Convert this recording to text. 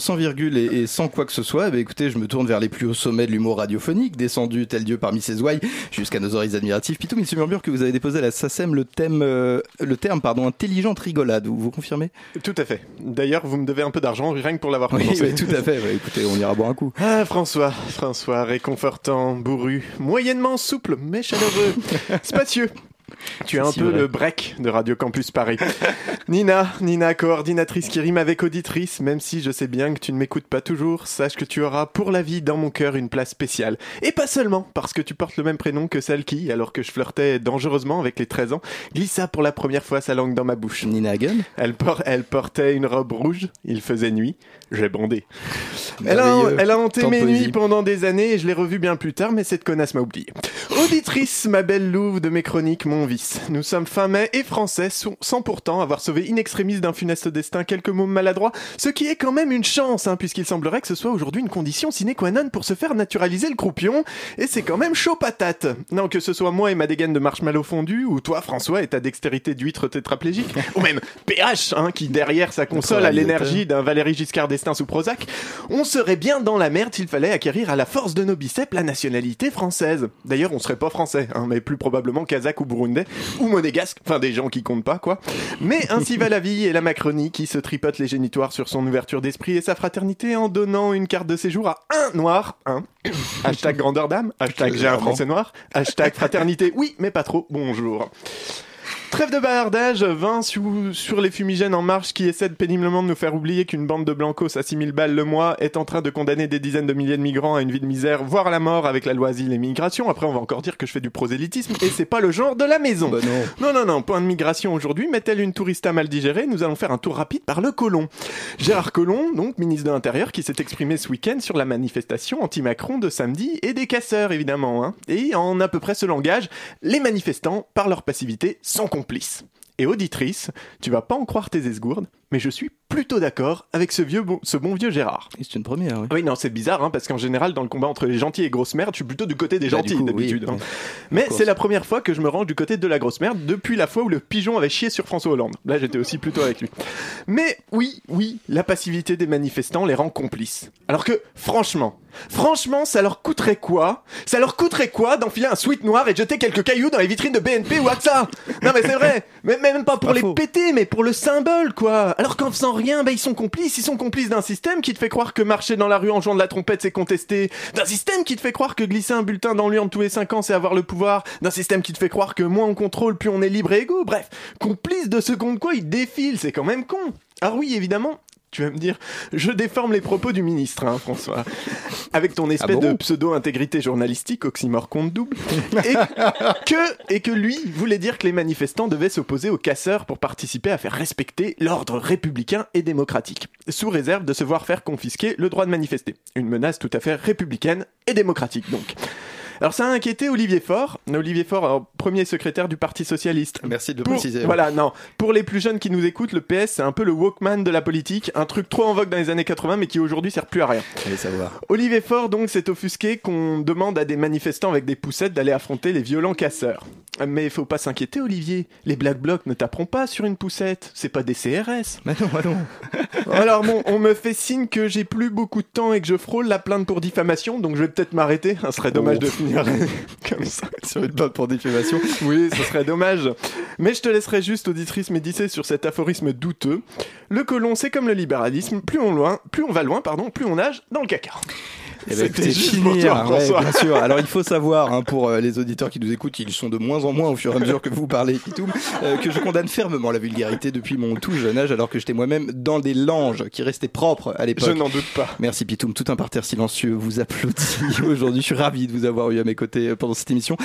sans virgule et, sans quoi que ce soit, eh ben, écoutez, je me tourne vers les plus hauts sommets de l'humour radiophonique, descendu tel Dieu parmi ses ouailles, jusqu'à nos oreilles admiratives. Pitou, il se murmure que vous avez déposé à la SACEM le thème, euh, le terme, pardon, intelligente rigolade. Vous, vous confirmez? Tout à fait. D'ailleurs, vous me devez un peu d'argent, rien que pour l'avoir oui. Oui, tout à fait. écoutez, on ira boire un coup. Ah, François, François, réconfortant, bourru, moyennement souple, mais chaleureux, spacieux. Tu es un peu le break de Radio Campus Paris. Nina, Nina, coordinatrice qui rime avec auditrice, même si je sais bien que tu ne m'écoutes pas toujours, sache que tu auras pour la vie dans mon cœur une place spéciale. Et pas seulement parce que tu portes le même prénom que celle qui, alors que je flirtais dangereusement avec les 13 ans, glissa pour la première fois sa langue dans ma bouche. Nina Hagen elle, elle portait une robe rouge, il faisait nuit, j'ai bondé. Elle a, elle a hanté mes nuits pendant des années et je l'ai revue bien plus tard, mais cette connasse m'a oublié. Auditrice, ma belle louve de mes chroniques, mon Nous sommes fin mai et français, sans pourtant avoir sauvé in extremis d'un funeste destin quelques mots maladroits, ce qui est quand même une chance, hein, puisqu'il semblerait que ce soit aujourd'hui une condition sine qua non pour se faire naturaliser le croupion, et c'est quand même chaud patate. Non, que ce soit moi et ma dégaine de marshmallow fondu, ou toi, François, et ta dextérité d'huître tétraplégique, ou même PH, hein, qui derrière sa console a l'énergie d'un Valéry Giscard d'Estaing sous Prozac, on serait bien dans la merde s'il fallait acquérir à la force de nos biceps la nationalité française. D'ailleurs, on serait pas français, hein, mais plus probablement kazakh ou burundais, ou monégasque, enfin des gens qui comptent pas, quoi. Mais ainsi va la vie et la Macronie qui se tripote les génitoires sur son ouverture d'esprit et sa fraternité en donnant une carte de séjour à un noir, un. hashtag grandeur d'âme, hashtag j'ai un français noir, hashtag fraternité, oui, mais pas trop, bonjour. Trêve de bavardage, 20 sur les fumigènes en marche qui essaient péniblement de nous faire oublier qu'une bande de blancos à 6000 balles le mois est en train de condamner des dizaines de milliers de migrants à une vie de misère, voire à la mort avec la loi asile et migration. Après, on va encore dire que je fais du prosélytisme et c'est pas le genre de la maison. Bah non. non, non, Point de migration aujourd'hui, met-elle une tourista mal digérée Nous allons faire un tour rapide par le colon. Gérard Collomb, donc ministre de l'Intérieur, qui s'est exprimé ce week-end sur la manifestation anti-Macron de samedi et des casseurs, évidemment. Hein. Et en à peu près ce langage, les manifestants, par leur passivité, sont Et auditrice, tu vas pas en croire tes esgourdes, mais je suis plutôt d'accord avec ce, vieux bon, ce bon vieux Gérard. C'est une première, oui. Oui, non, c'est bizarre, hein, parce qu'en général, dans le combat entre les gentils et grosses merdes, je suis plutôt du côté des bah, gentils d'habitude. Hein. Mais c'est la première fois que je me range du côté de la grosse merde depuis la fois où le pigeon avait chié sur François Hollande. Là, j'étais aussi plutôt avec lui. Mais oui, oui, la passivité des manifestants les rend complices. Alors que, franchement, franchement, ça leur coûterait quoi? Ça leur coûterait quoi d'enfiler un sweat noir et de jeter quelques cailloux dans les vitrines de BNP ou AXA Non mais c'est vrai, mais même pas pour les péter, mais pour le symbole, quoi. Alors qu'en faisant rien, bah, ils sont complices ils sont complices d'un système qui te fait croire que marcher dans la rue en jouant de la trompette c'est contester, d'un système qui te fait croire que glisser un bulletin dans l'urne tous les 5 ans c'est avoir le pouvoir, d'un système qui te fait croire que moins on contrôle plus on est libre et égaux, bref, complice de ce contre quoi ils défilent, c'est quand même con. Ah oui, évidemment, tu vas me dire, je déforme les propos du ministre, hein, François. Avec ton espèce ah de pseudo-intégrité journalistique, oxymore compte double. Et que, et que lui voulait dire que les manifestants devaient s'opposer aux casseurs pour participer à faire respecter l'ordre républicain et démocratique. Sous réserve de se voir faire confisquer le droit de manifester. Une menace tout à fait républicaine et démocratique, donc. Alors ça a inquiété Olivier Faure. Olivier Faure, premier secrétaire du Parti Socialiste. Merci de préciser. Voilà, non. Pour les plus jeunes qui nous écoutent, le PS, c'est un peu le Walkman de la politique. Un truc trop en vogue dans les années 80, mais qui aujourd'hui sert plus à rien. Allez savoir. Olivier Faure, donc, s'est offusqué qu'on demande à des manifestants avec des poussettes d'aller affronter les violents casseurs. Mais il faut pas s'inquiéter, Olivier. Les Black Blocs ne taperont pas sur une poussette. C'est pas des CRS. Mais non, non. Alors bon, on me fait signe que j'ai plus beaucoup de temps et que je frôle la plainte pour diffamation, donc je vais peut-être m'arrêter. Ce serait dommage de finir comme ça sur une plainte pour diffamation. Oui, ce serait dommage. Mais je te laisserai juste, auditrice, méditer sur cet aphorisme douteux. Le colon, c'est comme le libéralisme. Plus on, loin, plus on va loin, pardon, plus on nage dans le caca. Eh ben, c'est finir, bien sûr. Alors il faut savoir, hein, pour euh, les auditeurs qui nous écoutent, ils sont de moins en moins au fur et à mesure que vous parlez, Pitoum, euh, que je condamne fermement la vulgarité depuis mon tout jeune âge, alors que j'étais moi-même dans des langes qui restaient propres à l'époque. Je n'en doute pas. Merci Pitoum, tout un parterre silencieux vous applaudit aujourd'hui. Je suis ravi de vous avoir eu à mes côtés pendant cette émission.